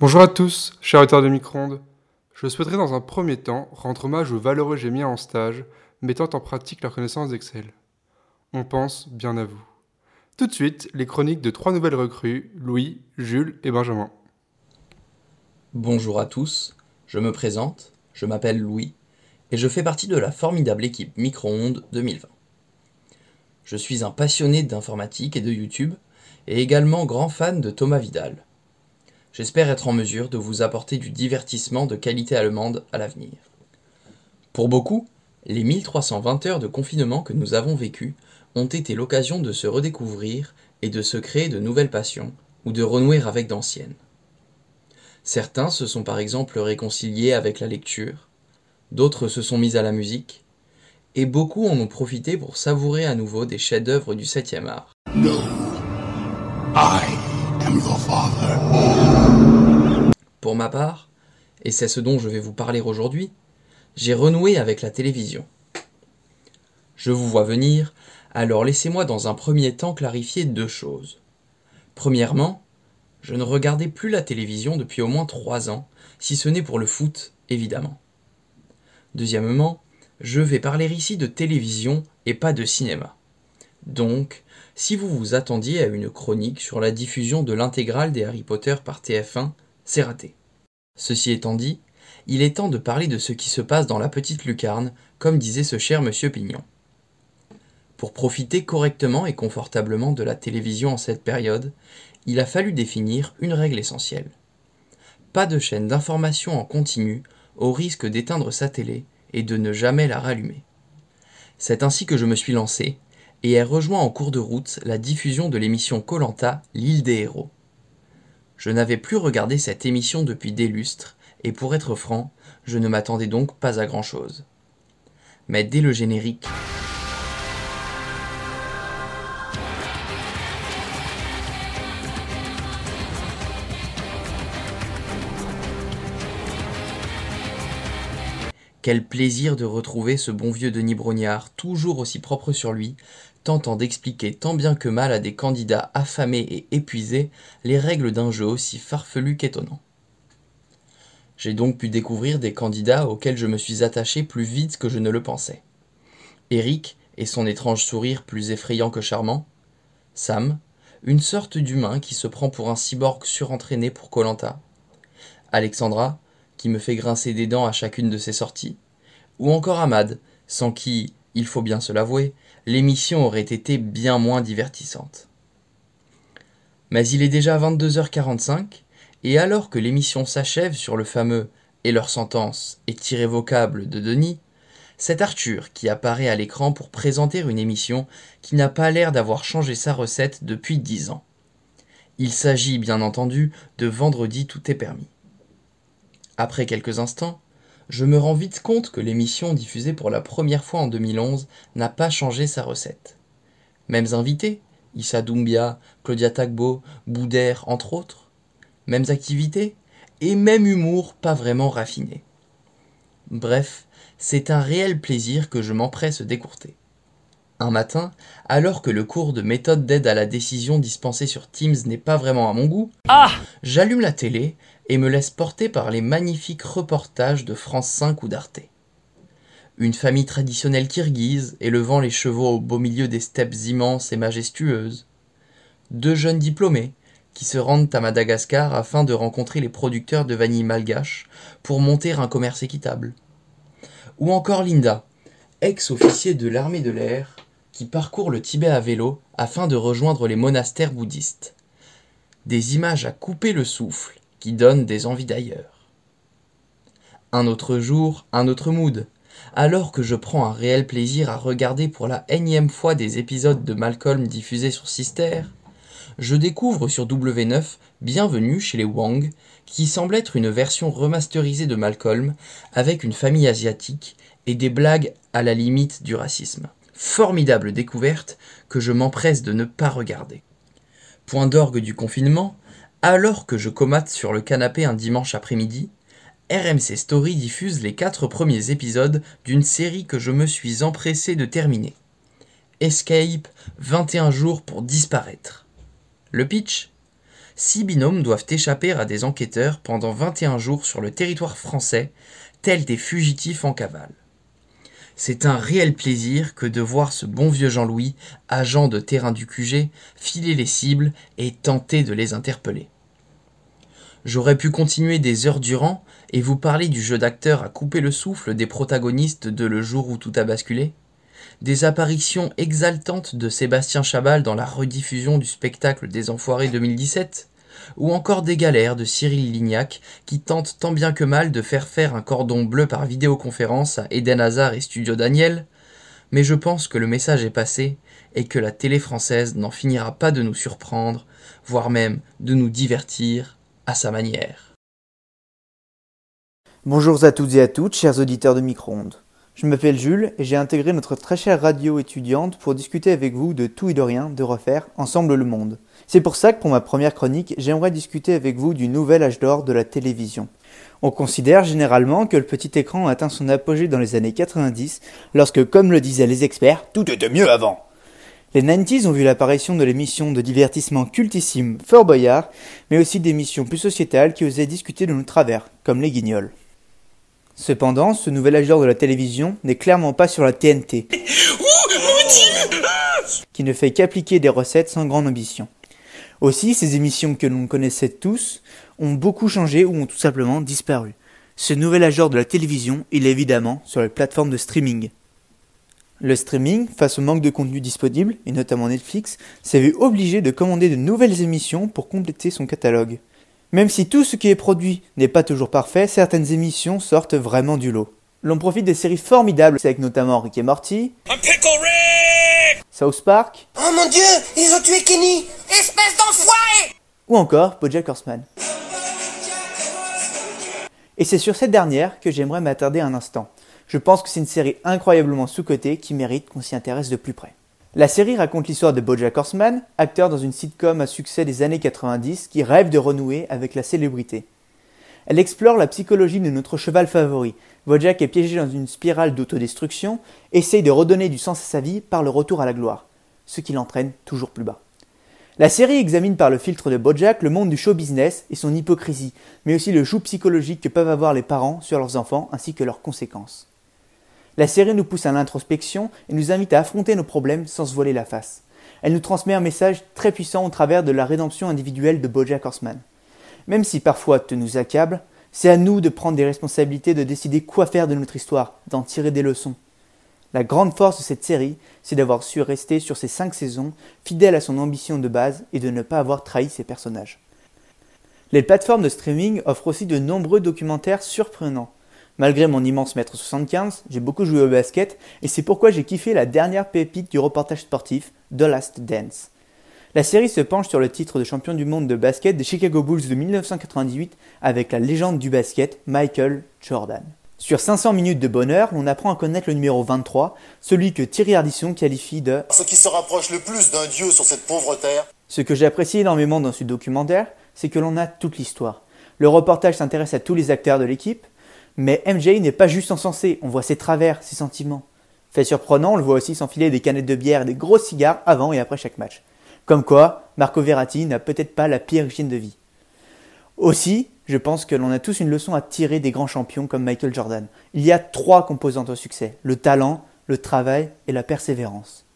Bonjour à tous, chers auteurs de micro-ondes. Je souhaiterais dans un premier temps rendre hommage aux valeureux gémiens en stage, mettant en pratique leur connaissance d'Excel. On pense bien à vous. Tout de suite, les chroniques de trois nouvelles recrues, Louis, Jules et Benjamin. Bonjour à tous, je me présente, je m'appelle Louis, et je fais partie de la formidable équipe Micro-ondes 2020. Je suis un passionné d'informatique et de YouTube, et également grand fan de Thomas Vidal. J'espère être en mesure de vous apporter du divertissement de qualité allemande à l'avenir. Pour beaucoup, les 1320 heures de confinement que nous avons vécues ont été l'occasion de se redécouvrir et de se créer de nouvelles passions ou de renouer avec d'anciennes. Certains se sont par exemple réconciliés avec la lecture, d'autres se sont mis à la musique, et beaucoup en ont profité pour savourer à nouveau des chefs-d'œuvre du 7e art. Pour ma part, et c'est ce dont je vais vous parler aujourd'hui, j'ai renoué avec la télévision. Je vous vois venir, alors laissez-moi dans un premier temps clarifier deux choses. Premièrement, je ne regardais plus la télévision depuis au moins trois ans, si ce n'est pour le foot, évidemment. Deuxièmement, je vais parler ici de télévision et pas de cinéma. Donc, si vous vous attendiez à une chronique sur la diffusion de l'intégrale des Harry Potter par TF1, c'est raté. Ceci étant dit, il est temps de parler de ce qui se passe dans la petite lucarne, comme disait ce cher monsieur Pignon. Pour profiter correctement et confortablement de la télévision en cette période, il a fallu définir une règle essentielle. Pas de chaîne d'information en continu au risque d'éteindre sa télé et de ne jamais la rallumer. C'est ainsi que je me suis lancé et ai rejoint en cours de route la diffusion de l'émission Colanta, l'île des héros. Je n'avais plus regardé cette émission depuis des lustres, et pour être franc, je ne m'attendais donc pas à grand chose. Mais dès le générique, Quel plaisir de retrouver ce bon vieux Denis Brognard, toujours aussi propre sur lui, tentant d'expliquer tant bien que mal à des candidats affamés et épuisés les règles d'un jeu aussi farfelu qu'étonnant. J'ai donc pu découvrir des candidats auxquels je me suis attaché plus vite que je ne le pensais. Eric et son étrange sourire plus effrayant que charmant. Sam, une sorte d'humain qui se prend pour un cyborg surentraîné pour Colanta. Alexandra, qui me fait grincer des dents à chacune de ses sorties, ou encore Ahmad, sans qui, il faut bien se l'avouer, l'émission aurait été bien moins divertissante. Mais il est déjà 22h45, et alors que l'émission s'achève sur le fameux Et leur sentence est irrévocable de Denis, c'est Arthur qui apparaît à l'écran pour présenter une émission qui n'a pas l'air d'avoir changé sa recette depuis dix ans. Il s'agit bien entendu de Vendredi tout est permis. Après quelques instants, je me rends vite compte que l'émission diffusée pour la première fois en 2011 n'a pas changé sa recette. Mêmes invités, Issa Doumbia, Claudia Tagbo, Boudère, entre autres. Mêmes activités, et même humour pas vraiment raffiné. Bref, c'est un réel plaisir que je m'empresse d'écourter. Un matin, alors que le cours de méthode d'aide à la décision dispensé sur Teams n'est pas vraiment à mon goût, ah j'allume la télé et me laisse porter par les magnifiques reportages de France 5 ou d'Arte. Une famille traditionnelle kirghize élevant les chevaux au beau milieu des steppes immenses et majestueuses. Deux jeunes diplômés qui se rendent à Madagascar afin de rencontrer les producteurs de vanille malgache pour monter un commerce équitable. Ou encore Linda, ex-officier de l'armée de l'air, qui parcourt le Tibet à vélo afin de rejoindre les monastères bouddhistes. Des images à couper le souffle qui donnent des envies d'ailleurs. Un autre jour, un autre mood. Alors que je prends un réel plaisir à regarder pour la énième fois des épisodes de Malcolm diffusés sur Sister, je découvre sur W9 Bienvenue chez les Wang, qui semble être une version remasterisée de Malcolm, avec une famille asiatique et des blagues à la limite du racisme formidable découverte que je m'empresse de ne pas regarder. Point d'orgue du confinement, alors que je comate sur le canapé un dimanche après-midi, RMC Story diffuse les quatre premiers épisodes d'une série que je me suis empressé de terminer. Escape, 21 jours pour disparaître. Le pitch? Six binômes doivent échapper à des enquêteurs pendant 21 jours sur le territoire français, tels des fugitifs en cavale. C'est un réel plaisir que de voir ce bon vieux Jean-Louis, agent de terrain du QG, filer les cibles et tenter de les interpeller. J'aurais pu continuer des heures durant et vous parler du jeu d'acteur à couper le souffle des protagonistes de Le jour où tout a basculé, des apparitions exaltantes de Sébastien Chabal dans la rediffusion du spectacle des Enfoirés 2017, ou encore des galères de Cyril Lignac qui tente tant bien que mal de faire faire un cordon bleu par vidéoconférence à Eden Hazard et Studio Daniel, mais je pense que le message est passé et que la télé française n'en finira pas de nous surprendre, voire même de nous divertir à sa manière. Bonjour à toutes et à toutes, chers auditeurs de Micro-ondes. Je m'appelle Jules et j'ai intégré notre très chère radio étudiante pour discuter avec vous de tout et de rien, de refaire ensemble le monde. C'est pour ça que pour ma première chronique, j'aimerais discuter avec vous du nouvel âge d'or de la télévision. On considère généralement que le petit écran a atteint son apogée dans les années 90, lorsque, comme le disaient les experts, tout était mieux avant. Les 90s ont vu l'apparition de l'émission de divertissement cultissime Fort Boyard, mais aussi d'émissions plus sociétales qui osaient discuter de nos travers, comme les guignols. Cependant, ce nouvel d'or de la télévision n'est clairement pas sur la TNT, qui ne fait qu'appliquer des recettes sans grande ambition. Aussi, ces émissions que l'on connaissait tous ont beaucoup changé ou ont tout simplement disparu. Ce nouvel d'or de la télévision, il est évidemment sur les plateformes de streaming. Le streaming, face au manque de contenu disponible, et notamment Netflix, s'est vu obligé de commander de nouvelles émissions pour compléter son catalogue. Même si tout ce qui est produit n'est pas toujours parfait, certaines émissions sortent vraiment du lot. L'on profite des séries formidables avec notamment Rick et Morty, South Park, Oh mon dieu, ils ont tué Kenny Espèce d'enfoiré ou encore BoJack Horseman. Et c'est sur cette dernière que j'aimerais m'attarder un instant. Je pense que c'est une série incroyablement sous-cotée qui mérite qu'on s'y intéresse de plus près. La série raconte l'histoire de Bojack Horseman, acteur dans une sitcom à succès des années 90 qui rêve de renouer avec la célébrité. Elle explore la psychologie de notre cheval favori. Bojack est piégé dans une spirale d'autodestruction, essaye de redonner du sens à sa vie par le retour à la gloire, ce qui l'entraîne toujours plus bas. La série examine par le filtre de Bojack le monde du show business et son hypocrisie, mais aussi le joug psychologique que peuvent avoir les parents sur leurs enfants ainsi que leurs conséquences. La série nous pousse à l'introspection et nous invite à affronter nos problèmes sans se voiler la face. Elle nous transmet un message très puissant au travers de la rédemption individuelle de Bojack Horseman. Même si parfois te nous accable, c'est à nous de prendre des responsabilités, de décider quoi faire de notre histoire, d'en tirer des leçons. La grande force de cette série, c'est d'avoir su rester sur ces cinq saisons, fidèle à son ambition de base et de ne pas avoir trahi ses personnages. Les plateformes de streaming offrent aussi de nombreux documentaires surprenants. Malgré mon immense mètre 75, j'ai beaucoup joué au basket et c'est pourquoi j'ai kiffé la dernière pépite du reportage sportif, The Last Dance. La série se penche sur le titre de champion du monde de basket des Chicago Bulls de 1998 avec la légende du basket, Michael Jordan. Sur 500 minutes de bonheur, on apprend à connaître le numéro 23, celui que Thierry Ardisson qualifie de Ce qui se rapproche le plus d'un dieu sur cette pauvre terre. Ce que j'apprécie énormément dans ce documentaire, c'est que l'on a toute l'histoire. Le reportage s'intéresse à tous les acteurs de l'équipe, mais MJ n'est pas juste encensé, on voit ses travers, ses sentiments. Fait surprenant, on le voit aussi s'enfiler des canettes de bière et des gros cigares avant et après chaque match. Comme quoi, Marco Verratti n'a peut-être pas la pire hygiène de vie. Aussi, je pense que l'on a tous une leçon à tirer des grands champions comme Michael Jordan. Il y a trois composantes au succès, le talent, le travail et la persévérance.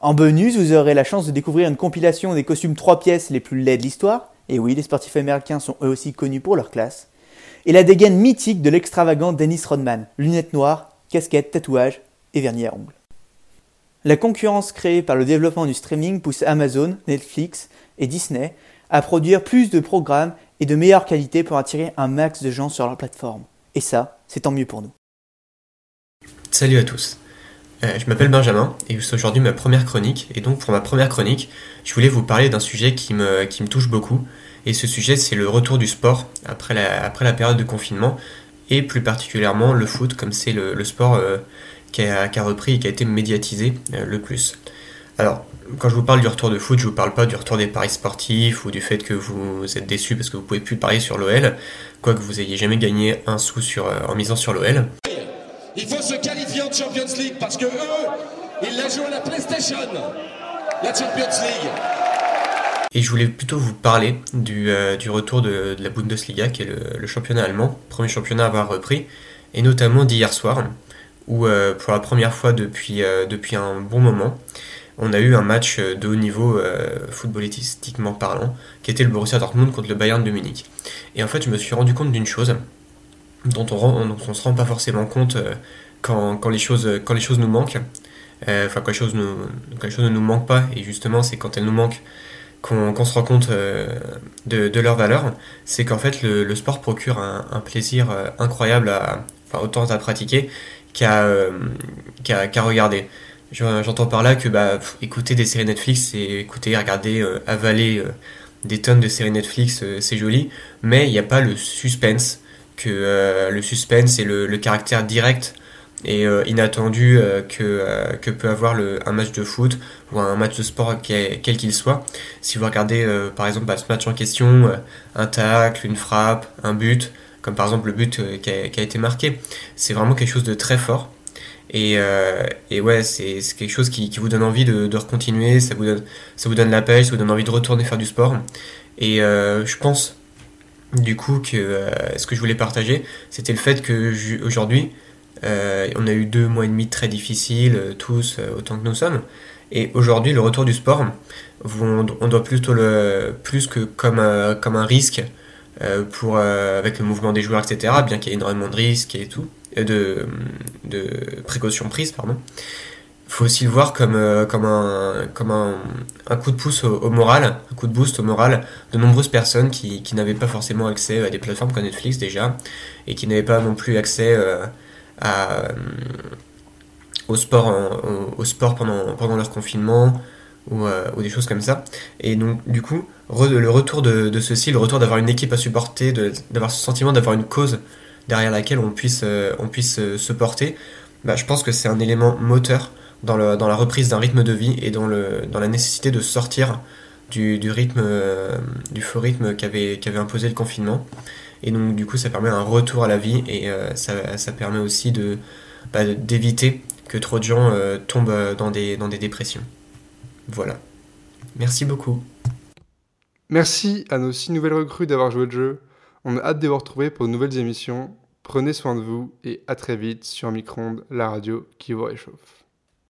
En bonus, vous aurez la chance de découvrir une compilation des costumes trois pièces les plus laids de l'histoire. Et oui, les sportifs américains sont eux aussi connus pour leur classe et la dégaine mythique de l'extravagant Dennis Rodman, lunettes noires, casquette, tatouage et vernis à ongles. La concurrence créée par le développement du streaming pousse Amazon, Netflix et Disney à produire plus de programmes et de meilleure qualité pour attirer un max de gens sur leur plateforme. Et ça, c'est tant mieux pour nous. Salut à tous. Euh, je m'appelle Benjamin et c'est aujourd'hui ma première chronique. Et donc pour ma première chronique, je voulais vous parler d'un sujet qui me, qui me touche beaucoup. Et ce sujet, c'est le retour du sport après la, après la période de confinement, et plus particulièrement le foot, comme c'est le, sport euh, qui, a, qui, a, repris et qui a été médiatisé euh, le plus. Alors, quand je vous parle du retour de foot, je vous parle pas du retour des paris sportifs ou du fait que vous êtes déçu parce que vous pouvez plus parier sur l'OL, quoique vous ayez jamais gagné un sou sur, euh, en misant sur l'OL. Il faut se qualifier en Champions League parce que eux, ils la jouent à la PlayStation, la Champions League. Et je voulais plutôt vous parler du, du retour de, la Bundesliga, qui est le, championnat allemand, premier championnat à avoir repris, et notamment d'hier soir, où pour la première fois depuis, depuis un bon moment, on a eu un match de haut niveau footballistiquement parlant, qui était le Borussia Dortmund contre le Bayern de Munich. Et en fait, je me suis rendu compte d'une chose dont on ne se rend pas forcément compte quand, quand, les choses, quand les choses nous manquent. Euh, enfin, quand, les choses ne nous manquent pas, et justement, c'est quand elles nous manquent qu'on se rend compte euh, de, leur valeur, c'est qu'en fait, le, sport procure un, plaisir euh, incroyable, à, enfin, autant à pratiquer qu'à qu'à regarder. J'entends par là que bah, écouter des séries Netflix, c'est écouter, regarder, avaler des tonnes de séries Netflix, c'est joli, mais il n'y a pas le suspense, que le suspense et le, caractère direct et euh, inattendu euh, que, euh, que peut avoir un match de foot ou un match de sport quel qu'il soit. Si vous regardez par exemple bah, ce match en question, un tacle, une frappe, un but, comme par exemple le but qui a, été marqué, c'est vraiment quelque chose de très fort. Et, ouais, c'est quelque chose qui, vous donne envie de, de recontinuer, ça vous, donne, ça vous donne la pêche, ça vous donne envie de retourner faire du sport. Et je pense du coup que ce que je voulais partager, c'était le fait que aujourd'hui, euh, on a eu deux mois et demi très difficiles, euh, tous euh, autant que nous sommes. Et aujourd'hui, le retour du sport, on, doit plutôt le plus que comme, un risque avec le mouvement des joueurs, etc., bien qu'il y ait énormément de risques et tout, de, de précautions prises, pardon. Faut aussi le voir comme, comme, un, comme un, un coup de pouce au, moral, un coup de boost au moral de nombreuses personnes qui, qui n'avaient pas forcément accès à des plateformes comme Netflix déjà, et qui n'avaient pas non plus accès euh, au, sport, au, sport pendant, pendant leur confinement ou, euh, ou, des choses comme ça. Et donc, du coup, le retour de, de, ceci, le retour d'avoir une équipe à supporter, d'avoir ce sentiment d'avoir une cause derrière laquelle on puisse, euh, on puisse se porter, bah, je pense que c'est un élément moteur dans, la reprise d'un rythme de vie et dans, la nécessité de sortir du, rythme, du faux rythme qu'avait imposé le confinement. Et donc, du coup, ça permet un retour à la vie et euh, ça, permet aussi bah, d'éviter que trop de gens euh, tombent dans des, dans des dépressions. Voilà. Merci beaucoup. Merci à nos six nouvelles recrues d'avoir joué le jeu. On a hâte de vous retrouver pour de nouvelles émissions. Prenez soin de vous et à très vite sur Micronde, la radio qui vous réchauffe.